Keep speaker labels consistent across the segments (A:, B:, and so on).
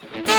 A: What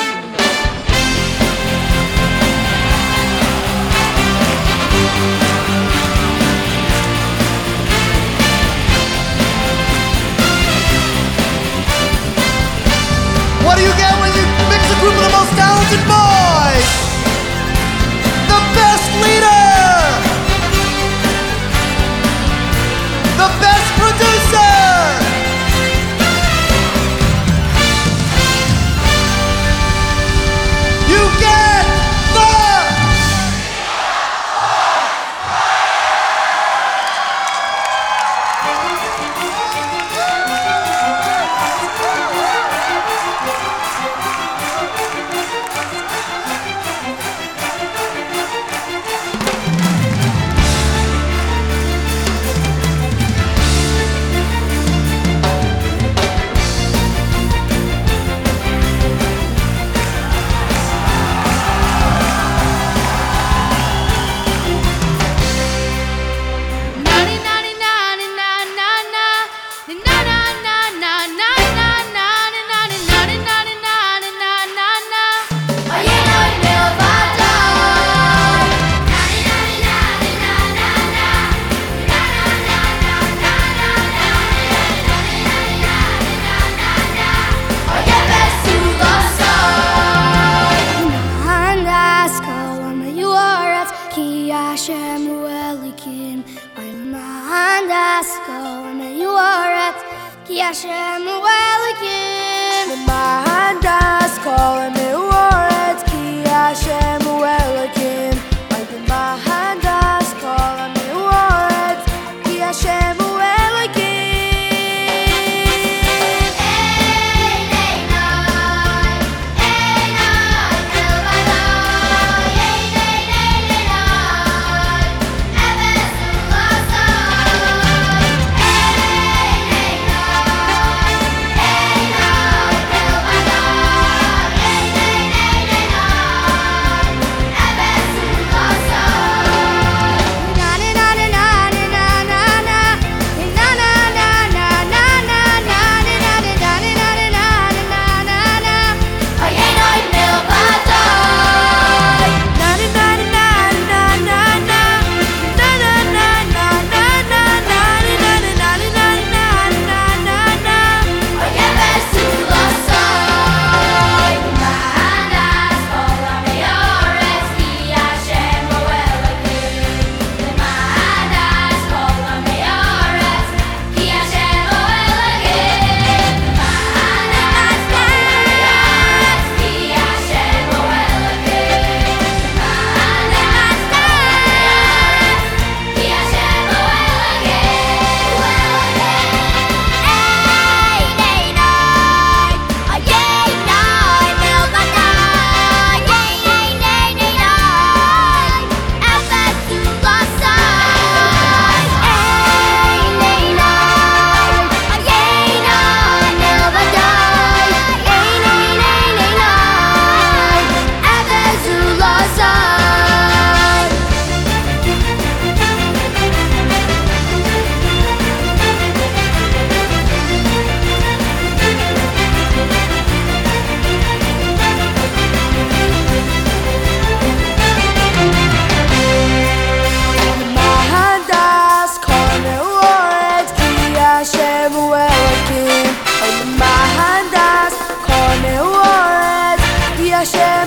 B: Hashem Welikim
C: Mahandas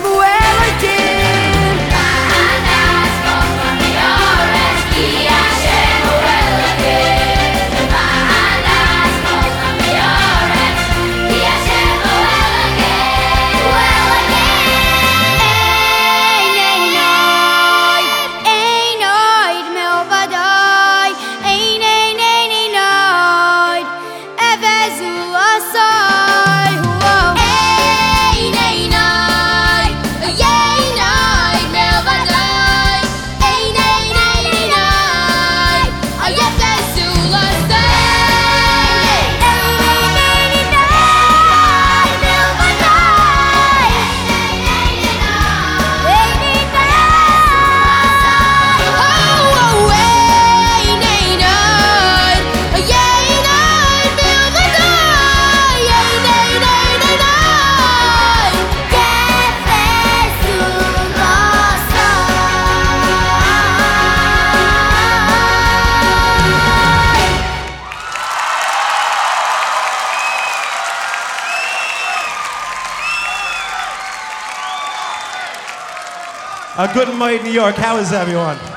C: novo
B: é
D: noite. Good night, New York. How is everyone?